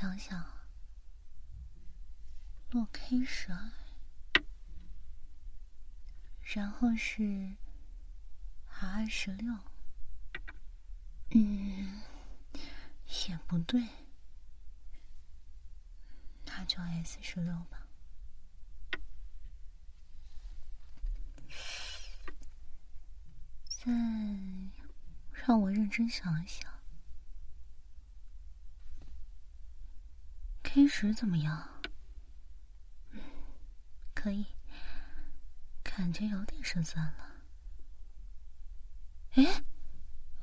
想想，落 K 十二，然后是 R 十六，嗯，也不对，那就 S 十六吧。再让我认真想一想。天使怎么样？可以，感觉有点胜算了。哎，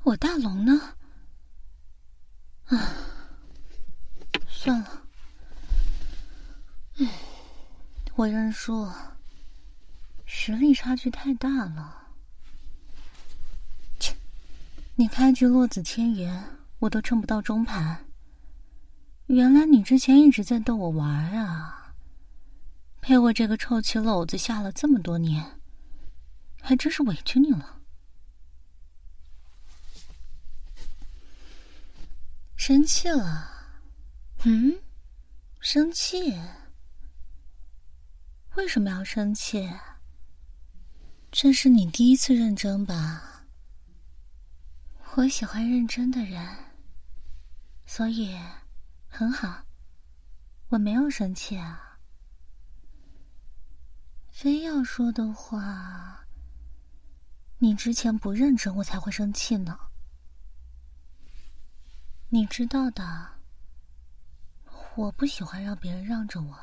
我大龙呢？啊，算了，嗯，我认输，实力差距太大了。切，你开局落子千言，我都撑不到中盘。原来你之前一直在逗我玩啊！陪我这个臭棋篓子下了这么多年，还真是委屈你了。生气了？嗯？生气？为什么要生气？这是你第一次认真吧？我喜欢认真的人，所以。很好，我没有生气啊。非要说的话，你之前不认真，我才会生气呢。你知道的，我不喜欢让别人让着我。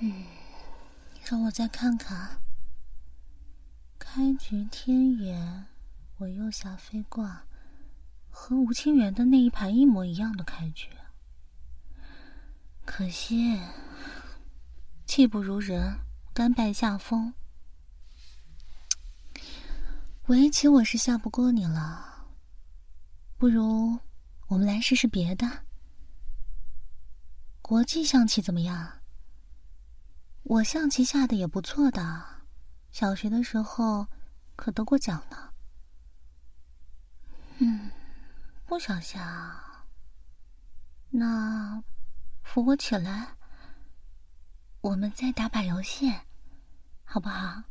嗯，让我再看看。开局天眼，我右下飞挂。和吴清源的那一盘一模一样的开局，可惜技不如人，甘拜下风。围棋我是下不过你了，不如我们来试试别的。国际象棋怎么样？我象棋下的也不错的，小学的时候可得过奖呢。嗯。不想下，那扶我起来，我们再打把游戏，好不好？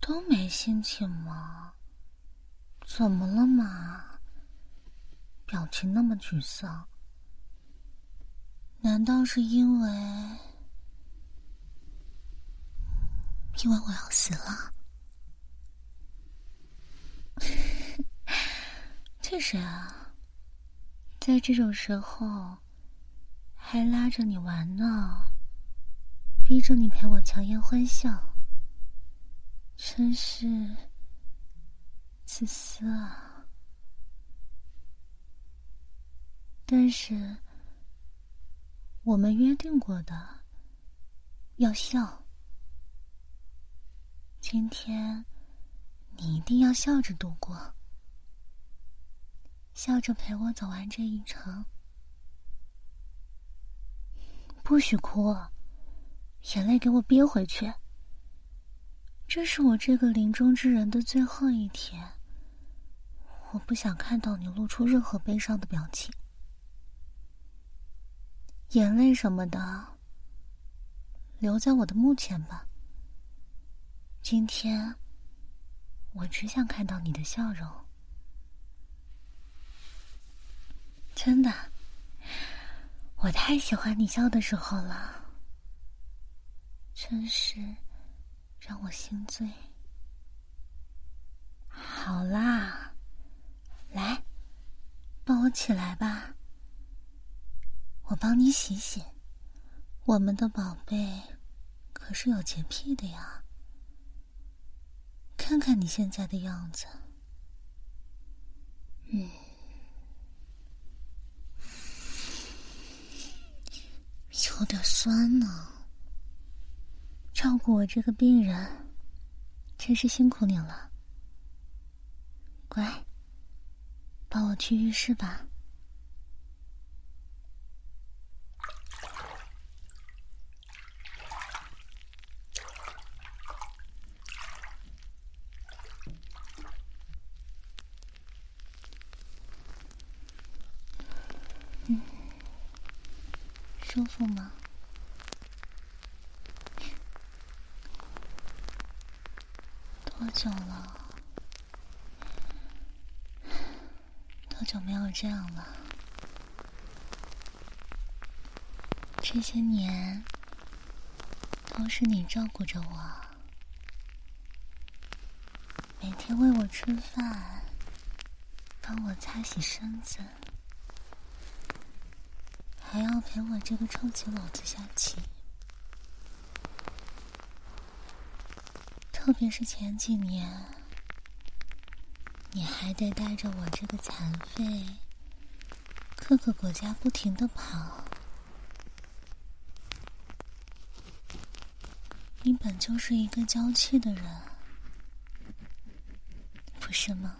都没心情吗？怎么了嘛？表情那么沮丧，难道是因为因为我要死了？确实啊，在这种时候还拉着你玩呢，逼着你陪我强颜欢笑，真是自私啊！但是我们约定过的要笑，今天。你一定要笑着度过，笑着陪我走完这一程，不许哭，眼泪给我憋回去。这是我这个临终之人的最后一天，我不想看到你露出任何悲伤的表情，眼泪什么的，留在我的墓前吧。今天。我只想看到你的笑容，真的，我太喜欢你笑的时候了，真是让我心醉。好啦，来，抱我起来吧，我帮你洗洗。我们的宝贝可是有洁癖的呀。看看你现在的样子。嗯。有点酸呢。照顾我这个病人真是辛苦你了。乖帮我去浴室吧。舒服吗？多久了？多久没有这样了？这些年都是你照顾着我，每天喂我吃饭，帮我擦洗身子。还要陪我这个臭棋篓子下棋，特别是前几年，你还得带着我这个残废，各个国家不停的跑。你本就是一个娇气的人，不是吗？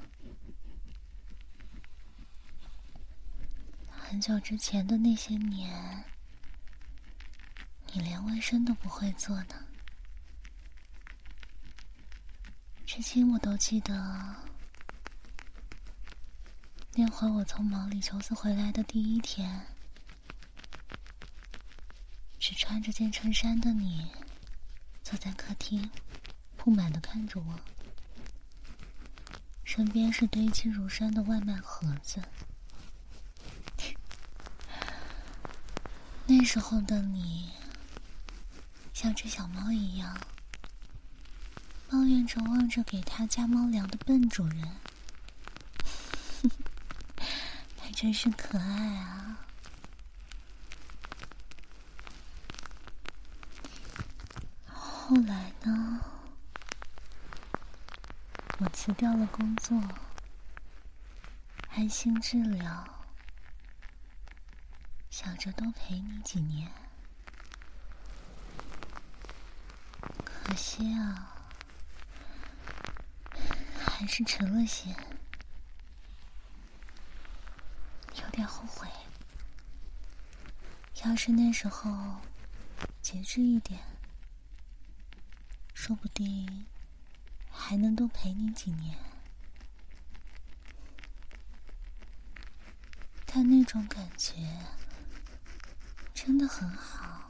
很久之前的那些年，你连卫生都不会做呢。至今我都记得，那会儿我从毛里求斯回来的第一天，只穿着件衬衫的你，坐在客厅，不满的看着我，身边是堆积如山的外卖盒子。那时候的你，像只小猫一样，抱怨着望着给它加猫粮的笨主人，还真是可爱啊！后来呢，我辞掉了工作，安心治疗。想着多陪你几年，可惜啊，还是迟了些，有点后悔。要是那时候节制一点，说不定还能多陪你几年。但那种感觉。真的很好，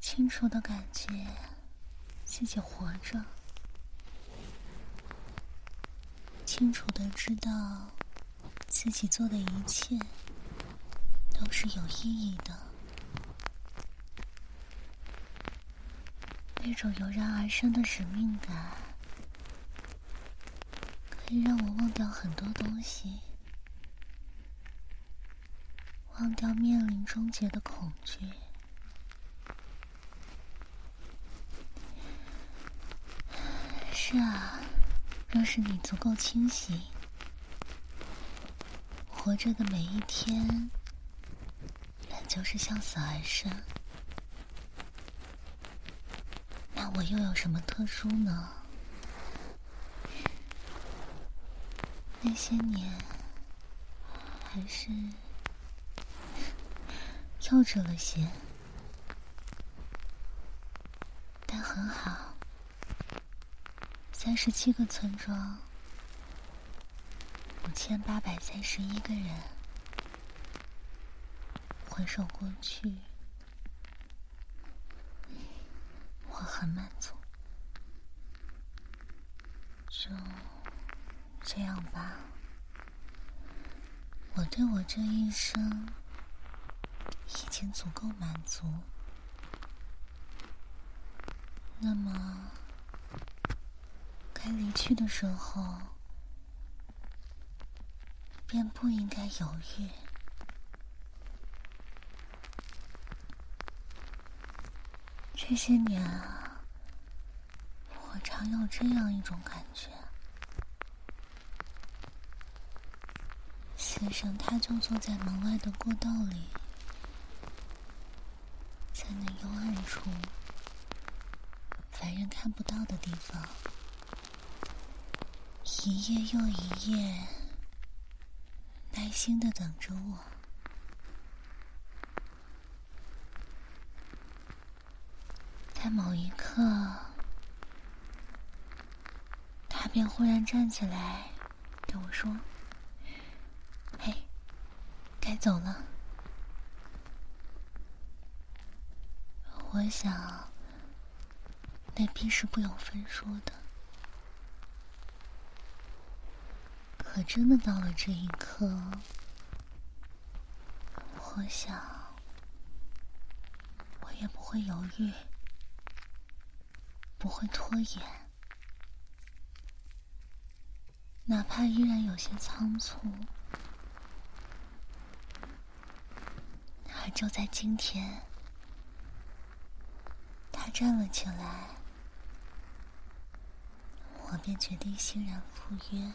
清楚的感觉自己活着，清楚的知道自己做的一切都是有意义的，那种油然而生的使命感，可以让我忘掉很多东西。忘掉面临终结的恐惧。是啊，若是你足够清醒，活着的每一天本就是向死而生，那我又有什么特殊呢？那些年，还是……幼稚了些，但很好。三十七个村庄，五千八百三十一个人，回首过去，我很满足。就这样吧，我对我这一生。已经足够满足，那么该离去的时候，便不应该犹豫。这些年啊，我常有这样一种感觉：先生他就坐在门外的过道里。处，凡人看不到的地方，一夜又一夜，耐心的等着我。在某一刻，他便忽然站起来，对我说：“嘿，该走了。”我想，那必是不由分说的。可真的到了这一刻，我想，我也不会犹豫，不会拖延，哪怕依然有些仓促，而就在今天。站了起来，我便决定欣然赴约。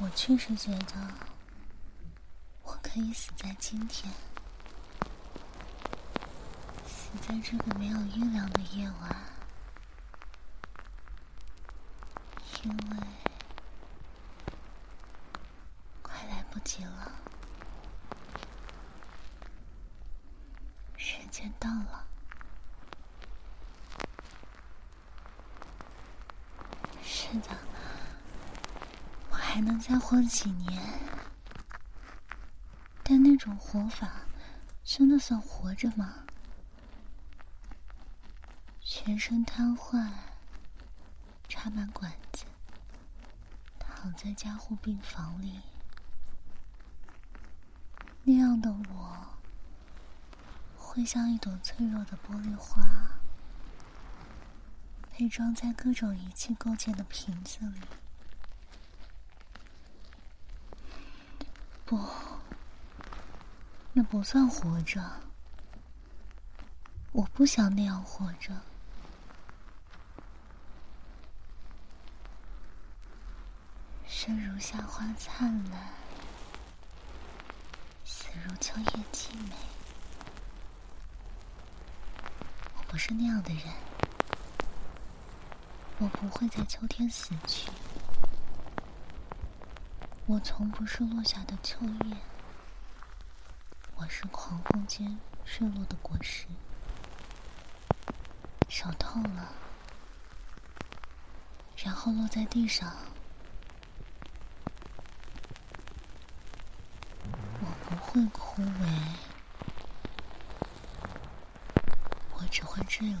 我确实觉得，我可以死在今天，死在这个没有月亮的夜晚，因为快来不及了。时间到了，是的，我还能再活几年，但那活法真的算活着吗？全身瘫痪，插满管子，躺在加护病房里，那样的我。会像一朵脆弱的玻璃花，被装在各种仪器构建的瓶子里。不，那不算活着。我不想那样活着。生如夏花灿烂，死如秋叶凄美。我不是那样的人，我不会在秋天死去。我从不是落下的秋叶，我是狂风间坠落的果实，手痛了，然后落在地上。我不会枯萎。我只会坠落。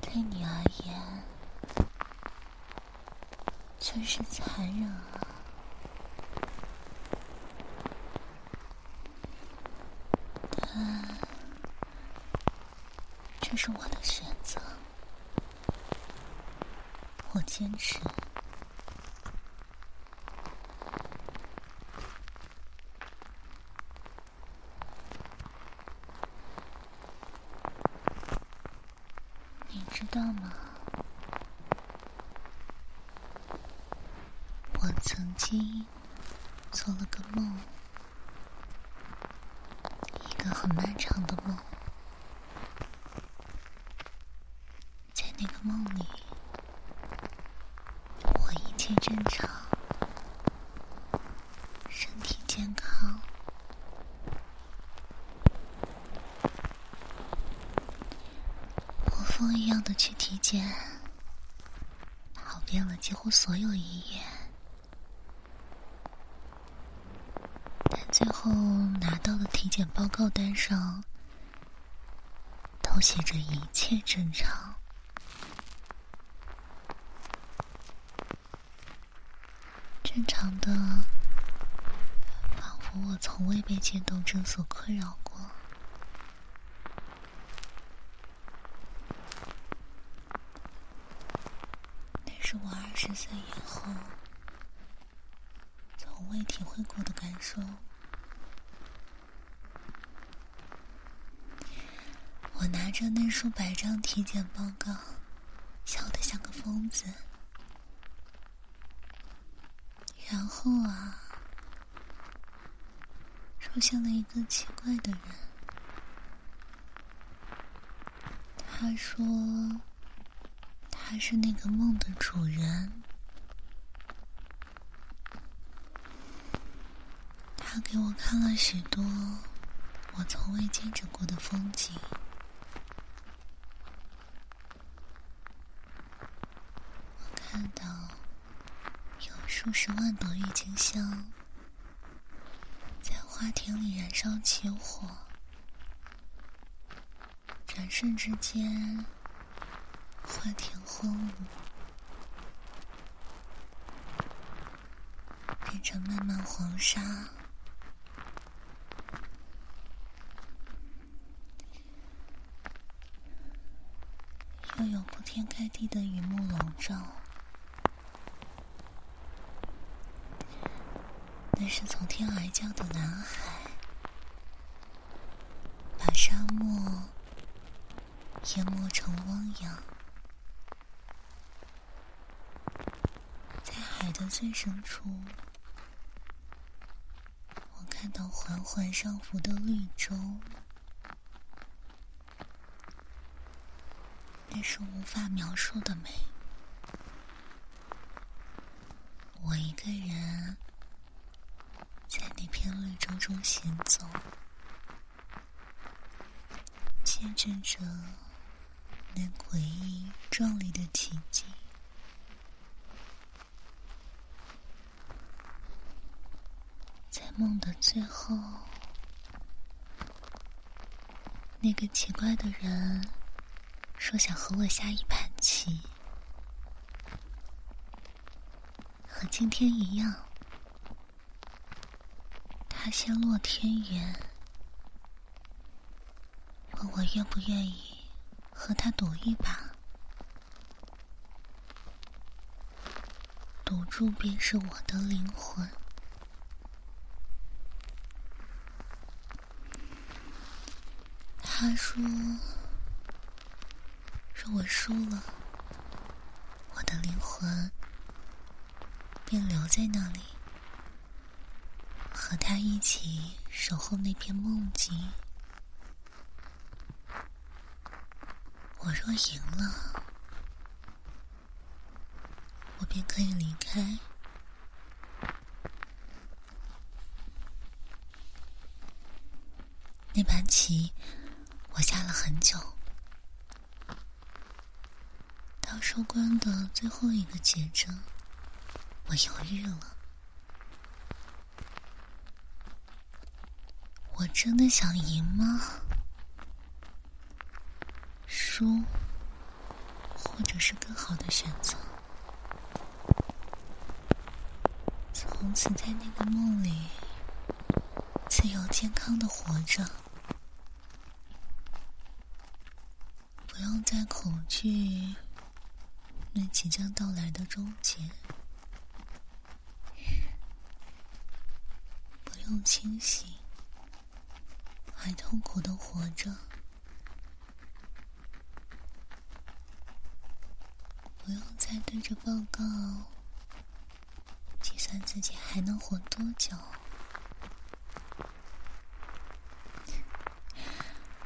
对你而言，却是残忍啊！但这是我的选择，我坚持。你知道吗？我曾经做了个梦，一个很漫长的梦。在那个梦里，我一切正常，身体健康。疯一样的去体检，跑遍了几乎所有医院，但最后拿到的体检报告单上都写着一切正常，正常的，仿佛我从未被渐冻症所困扰过。是我二十岁以后从未体会过的感受。我拿着那数百张体检报告，笑得像个疯子。然后啊，出现了一个奇怪的人。他说他是那个梦的主人，他给我看了许多我从未见证过的风景。我看到有。数十万朵郁金香在花田里燃烧起火，转瞬之间，花田荒芜，变成漫漫黄沙。又有铺天盖地的雨幕笼罩。那是从天而降的蓝海，把沙漠淹没成汪洋。在海的最深处，我看到缓缓上浮的绿洲，那是无法描述的美。我一个人。在那片绿洲中行走，见证着那诡异壮丽的奇迹。在梦的最后，那个奇怪的人说想和我下一盘棋，和今天一样。他先落天元，问我愿不愿意和他赌一把，赌注便是我的灵魂。他说：“我输了，我的灵魂便留在那里。”和他一起守候那片梦境。我若赢了，我便可以离开。那盘棋我下了很久，到收官的最后一个节奏，我犹豫了。我真的想赢吗？输，或者是更好的选择？从此在那个梦里，自由健康的活着，不用再恐惧那即将到来的终结，不用清醒。还痛苦的活着，不用再对着报告计算自己还能活多久。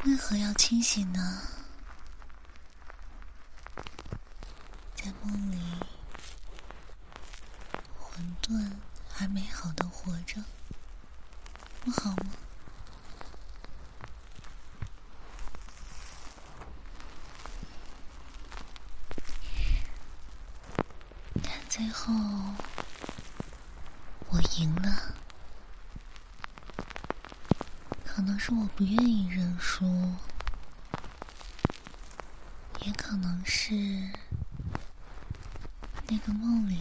为何要清醒呢？在梦里，混沌而美好的活着，不好吗？最后，我赢了。可能是我不愿意认输，也可能是那个梦里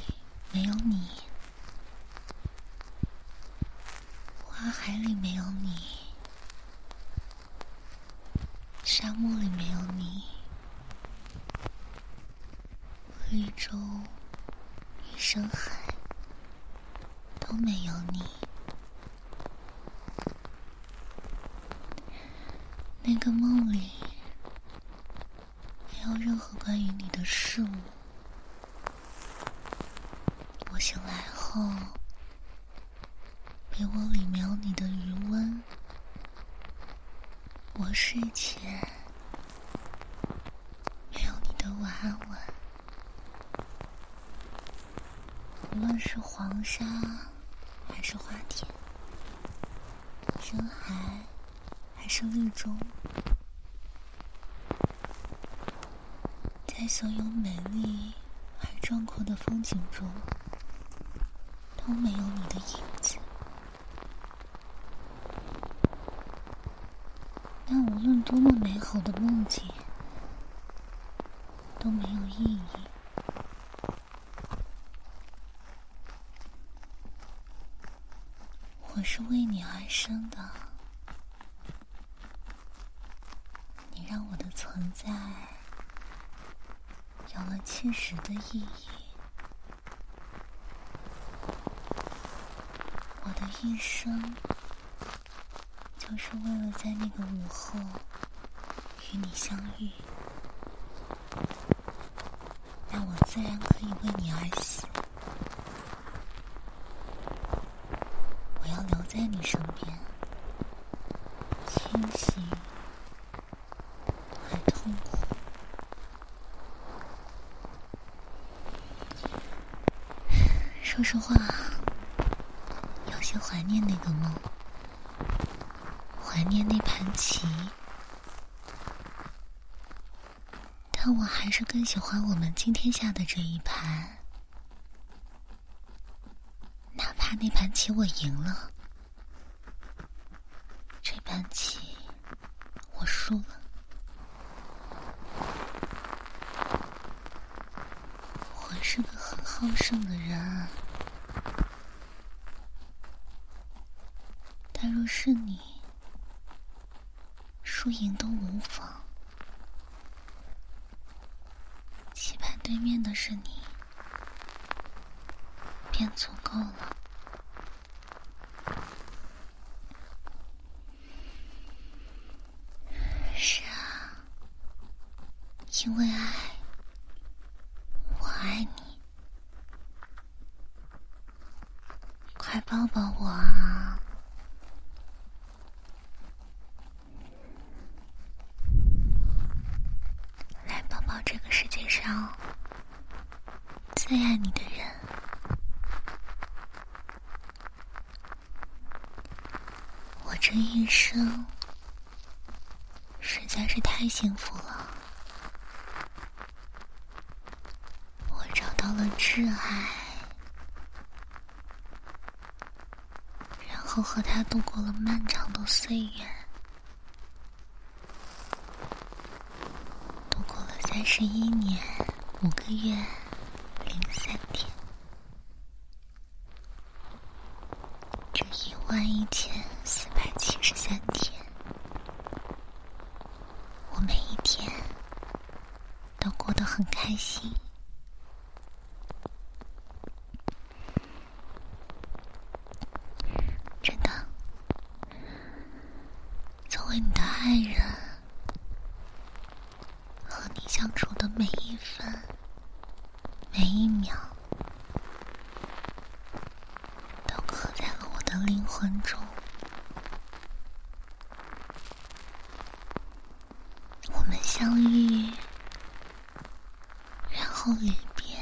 没有你，花海里没有你，沙漠里没有你，绿洲与。深海都没有你，那个梦里没有任何关于你的事物。我醒来后，被窝里没有你的余温，我睡前没有你的晚安吻。无论是黄沙还是花田，深海还是绿洲，在所有美丽而。壮阔的风景中，都没有你的影子。但无论多么美好的梦境，都没有意义。我是为你而生的，你让我的存在。现实的意义，我的一生就是为了在那个午后与你相遇，那我自然可以为你而死。我要留在你身边，清醒。说实话，有些怀念那个梦，怀念那盘棋，但我还是更喜欢我们今天下的这一盘。哪怕那盘棋我赢了，这盘棋我输了，我是个很好胜的人。是你，输赢都无妨，棋盘对面的是你，便足够了。是啊，因为爱，我爱你，快抱抱我啊！来抱抱这个世界上最爱你的人，我这一生实在是太幸福了。我找到了挚爱，然后和他度过了漫长的岁月，度过了三十一年五个月零。三天，这一万一千四百七十三天，我每一天都过得很开心。真的，作为你的爱人，和你相处的每一分。每一秒都刻在了我的灵魂中。我们相遇，然后离别。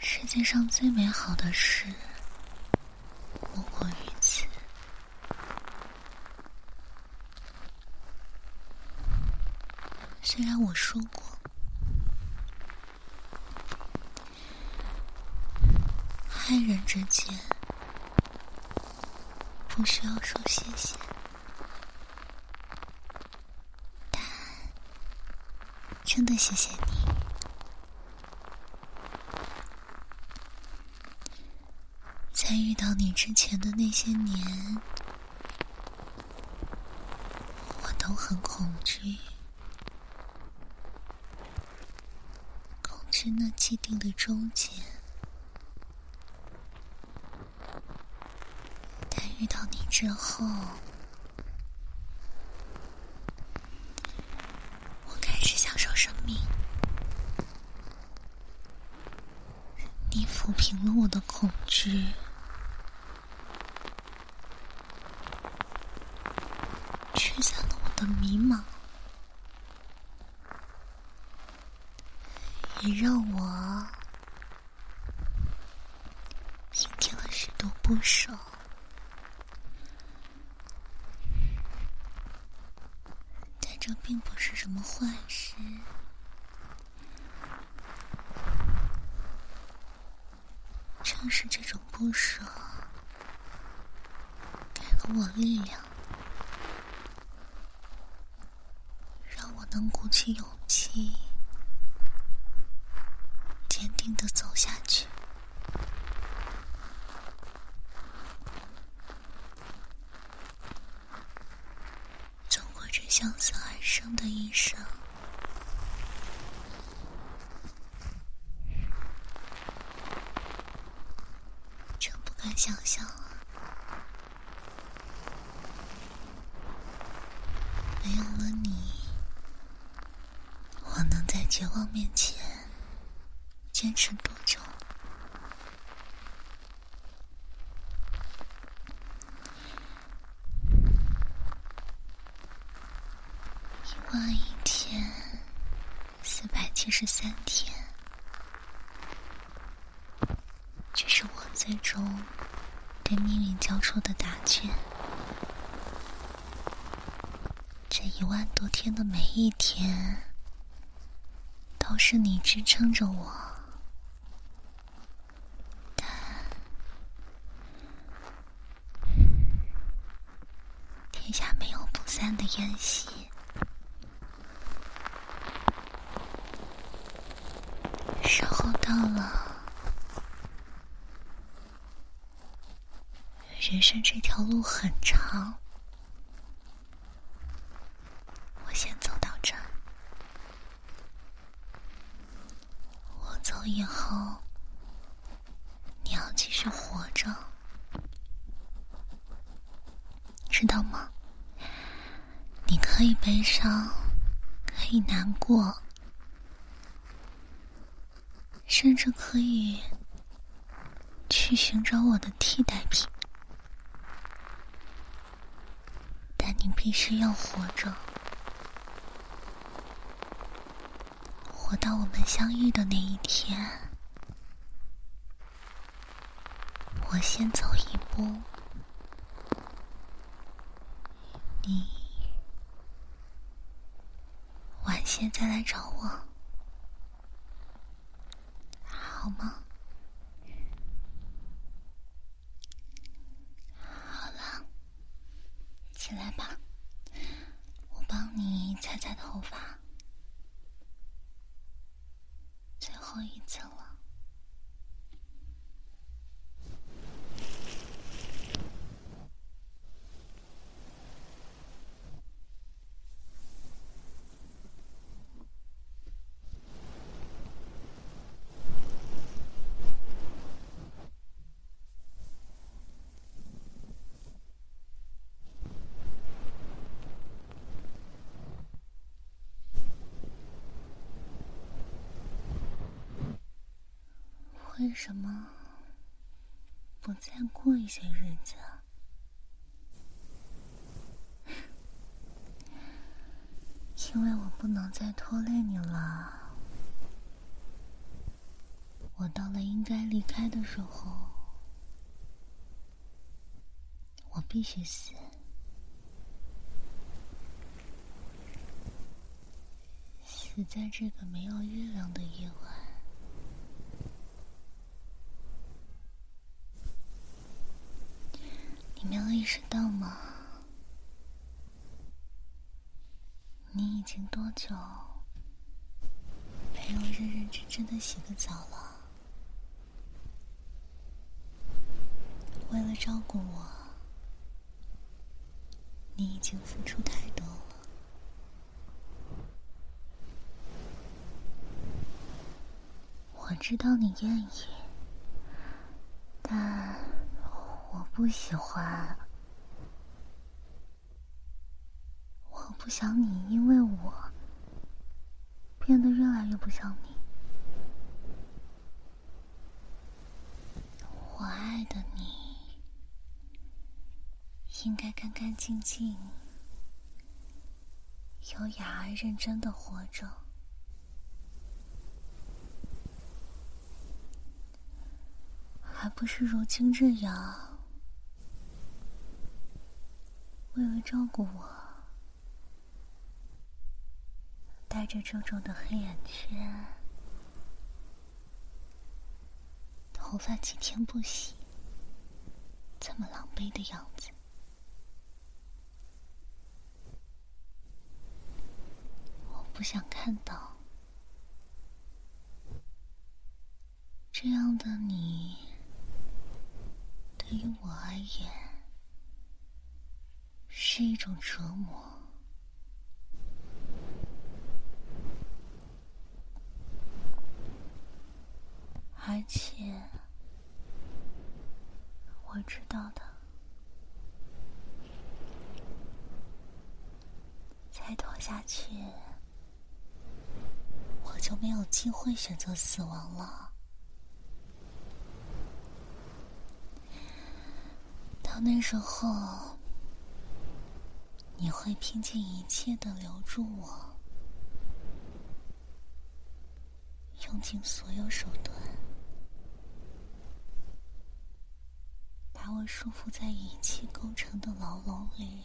世界上最美好的事。莫过于此虽然我说过，爱人之间不需要说谢谢，但真的谢谢你，在遇到你之前的那些年，我都很恐惧。恐惧那既定的终结，之后我开始享受生命你抚平了我的恐惧驱散了我的迷茫也让我平添了许多不舍。坏事。正是这种不舍，给了我力量，让我能鼓起勇气，坚定的走下去。走过这相思而生的一生。敢想象啊，没有了你，我能在绝望面前坚持多久？一万一天，四百七十三天。这是我最终，对命运交出的答卷。这一万多天的每一天，都是你支撑着我。但，天下没有不散的宴席，时候到了。人生这条路很长，我先走到这儿。我走以后，你要继续活着，知道吗？你可以悲伤，可以难过，甚至可以去寻找我的替代品。但你必须要活着，活到我们相遇的那一天。我先走一步，你别再来找我，好吗？起来吧，我帮你擦擦头发，最后一次了。为什么不再过一些日子？因为我不能再拖累你了。我到了应该离开的时候，我必须死，死在这个没有月亮的夜晚。你没有意识到吗？你已经多久没有认认真真的洗个澡了？为了照顾我，你已经付出太多了。我知道你愿意，但……不喜欢，我不想你因为我变得越来越不像你。我爱的你，应该干干净净、优雅而认真的活着，还不是如今这样，为了照顾我，带着皱皱的黑眼圈。头发几天不洗，这么狼狈的样子，我不想看到。这样的你，对于我而言是一种折磨，而且。我知道的，再拖下去，我就没有机会选择死亡了。到那时候，你会拼尽一切的留住我，用尽所有手段。把我束缚在仪器构成的牢笼里，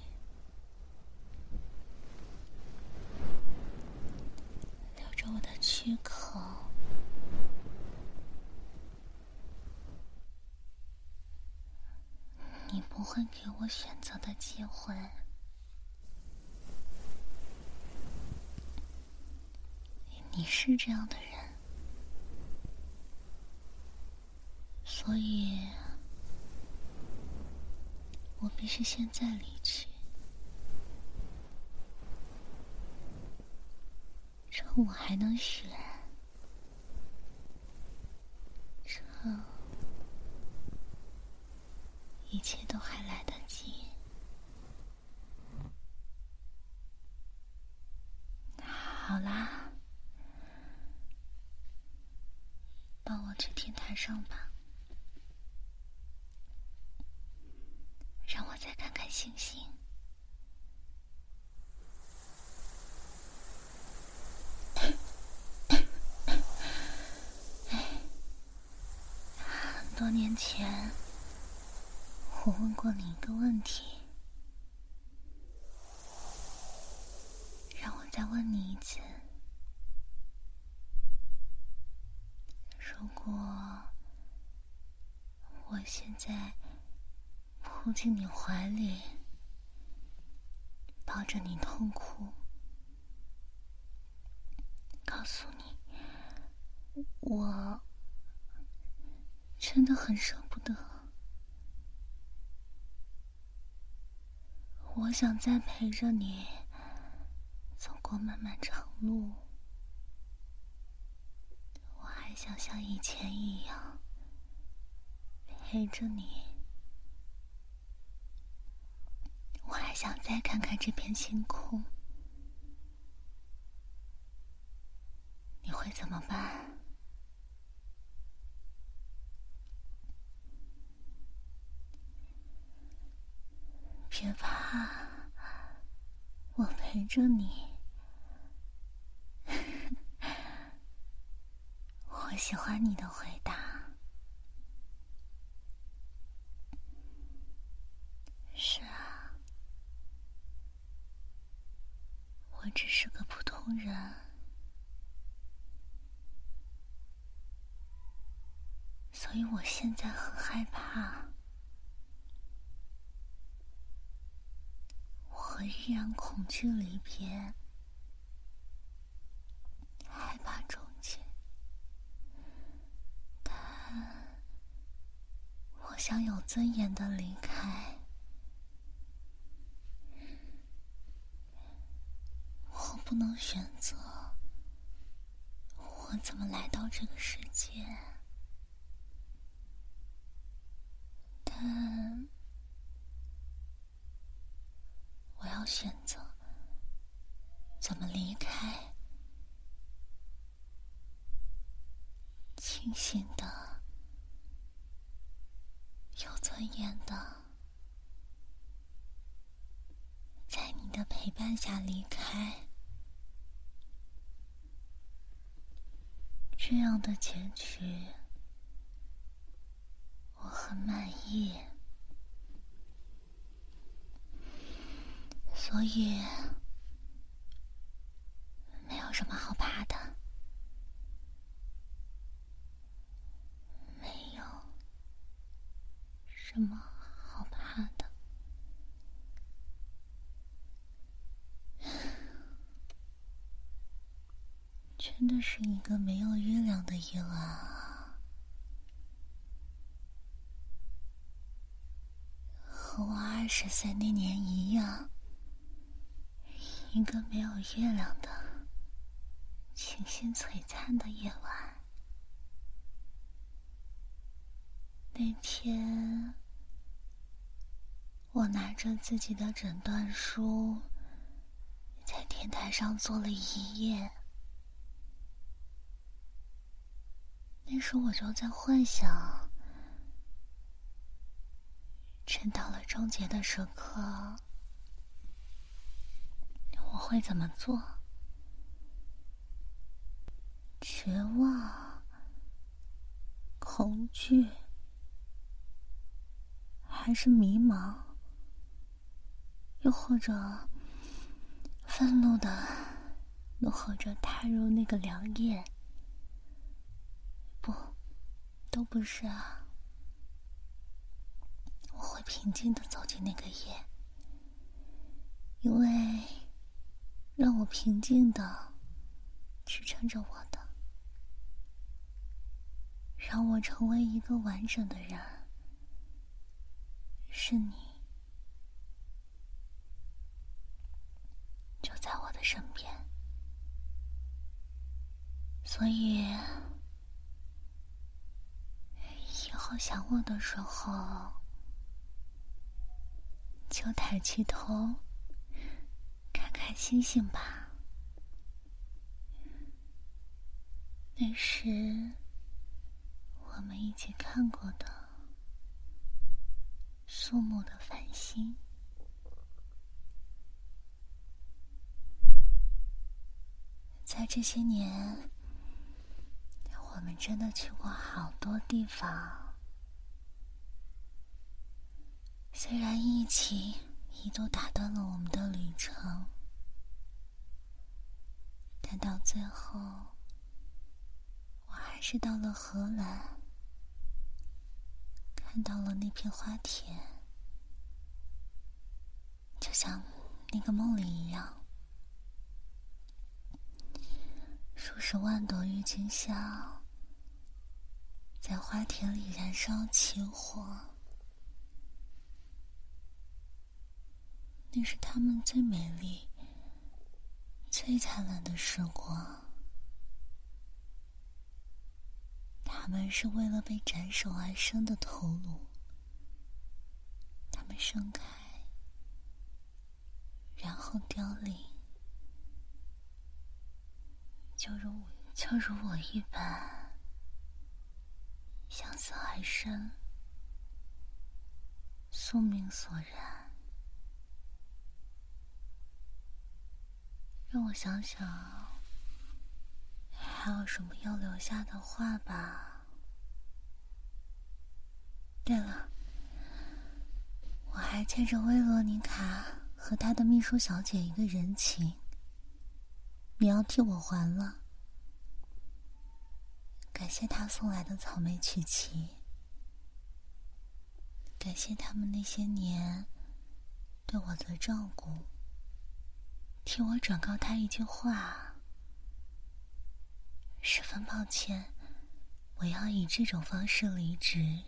留着我的躯壳。你不会给我选择的机会。你是这样的人，所以。我必须现在离去，趁我还能选，趁一切都还来得及。好啦，抱我去天台上吧。让我再看看星星。很多年前，我问过你一个问题，让我再问你一次：如果我现在……扑进你怀里，抱着你痛哭，告诉你，我真的很舍不得。我想再陪着你走过漫漫长路，我还想像以前一样陪着你。我还想再看看这片星空，你会怎么办？别怕，我陪着你。我喜欢你的回答。是。我只是个普通人，所以我现在很害怕，我依然恐惧离别，害怕终结，但我想有尊严的离开。我不能选择，我怎么来到这个世界？但我要选择怎么离开，清醒的有尊严的，在你的陪伴下离开。这样的结局，我很满意，所以没有什么好怕的。没有什么好怕的？真的是一个没有月亮的夜晚啊，和我二十岁那年一样，一个没有月亮的、星星璀璨的夜晚。那天。我拿着自己的诊断书，在天台上坐了一夜。那时我就在幻想，真到了终结的时刻，我会怎么做？绝望、恐惧，还是迷茫？又或者，愤怒的怒吼着踏入那个凉夜？不，都不是啊！我会平静的走进那个夜，因为让我平静的支撑着我的，让我成为一个完整的人，是你。就在我的身边，所以以后想我的时候，就抬起头看看星星吧。那是我们一起看过的肃穆的繁星。在这些年，我们真的去过好多地方。虽然疫情一度打断了我们的旅程，但到最后，我还是到了荷兰，看到了那片花田，就像那个梦里一样。数十万朵郁金香在花田里燃烧起火，那是他们最美丽、最灿烂的时光。他们是为了被斩首而生的头颅，他们盛开，然后凋零。就如就如我一般，向死而生，宿命所然。让我想想，还有什么要留下的话吧。对了，我还欠着薇罗妮卡和她的秘书小姐一个人情。你要替我还了，感谢他送来的草莓曲奇，感谢他们那些年对我的照顾。替我转告他一句话：十分抱歉，我要以这种方式离职。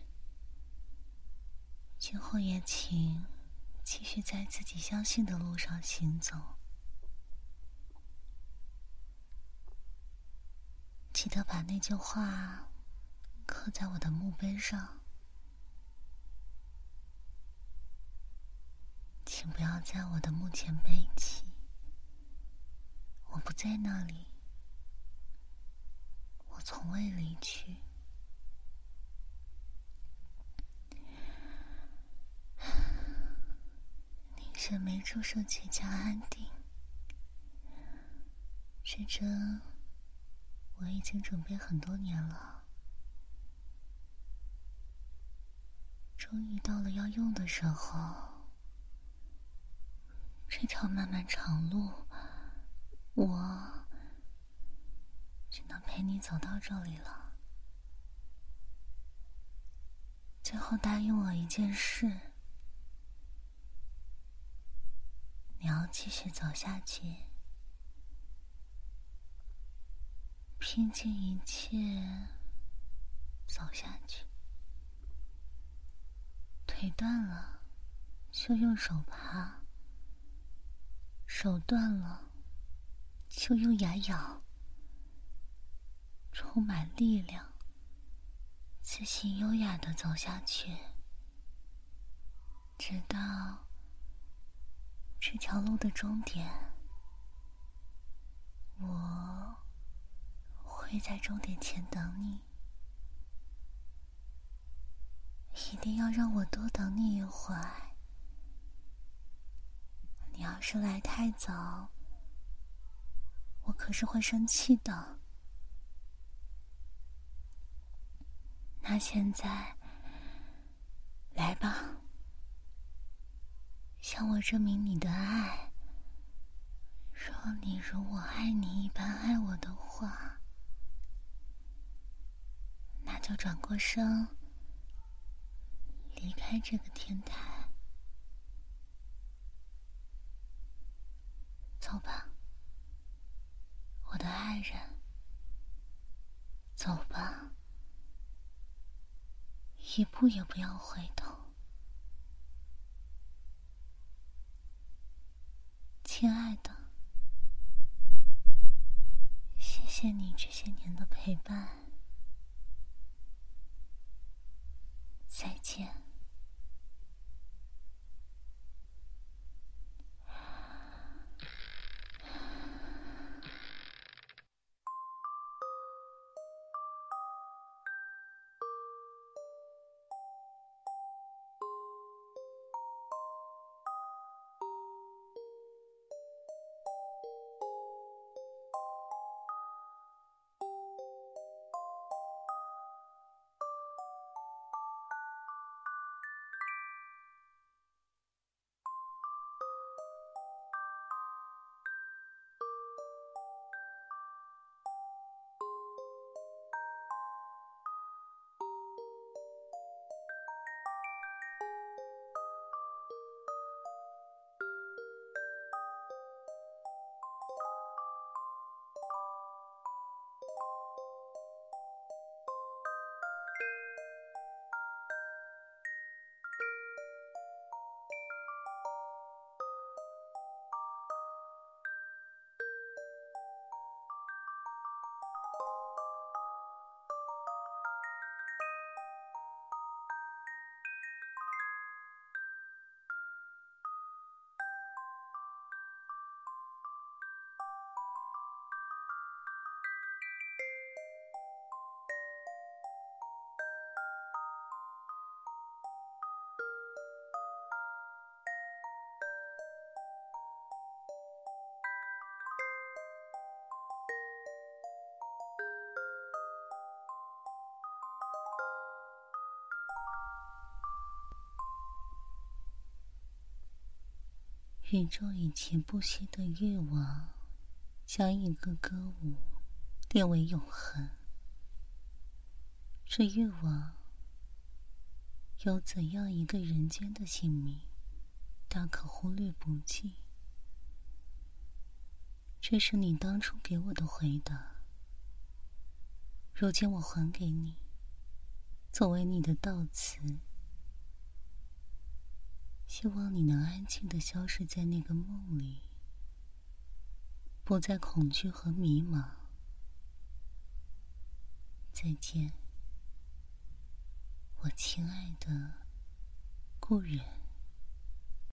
今后也请继续在自己相信的路上行走。记得把那句话刻在我的墓碑上，请不要在我的墓前背弃。我不在那里，我从未离去。却没注射结痂安定。这针我已经准备很多年了，终于到了要用的时候。这条漫漫长路，我只能陪你走到这里了。最后答应我一件事，你要继续走下去，拼尽一切走下去。腿断了，就用手爬；手断了，就用牙咬，充满力量。自信优雅的走下去，直到这条路的终点。我会在终点前等你，一定要让我多等你一会儿。你要是来太早，我可是会生气的。那现在，来吧，向我证明你的爱。若你如我爱你一般爱我的话，那就转过身，离开这个天台，走吧，我的爱人，走吧。一步也不要回头，亲爱的，谢谢你这些年的陪伴，宇宙以前不息的欲望，将一个歌舞列为永恒。这欲望有怎样一个人间的姓名，大可忽略不计。这是你当初给我的回答，如今我还给你，作为你的悼词。希望你能安静的消失在那个梦里，不再恐惧和迷茫。再见，我亲爱的故人。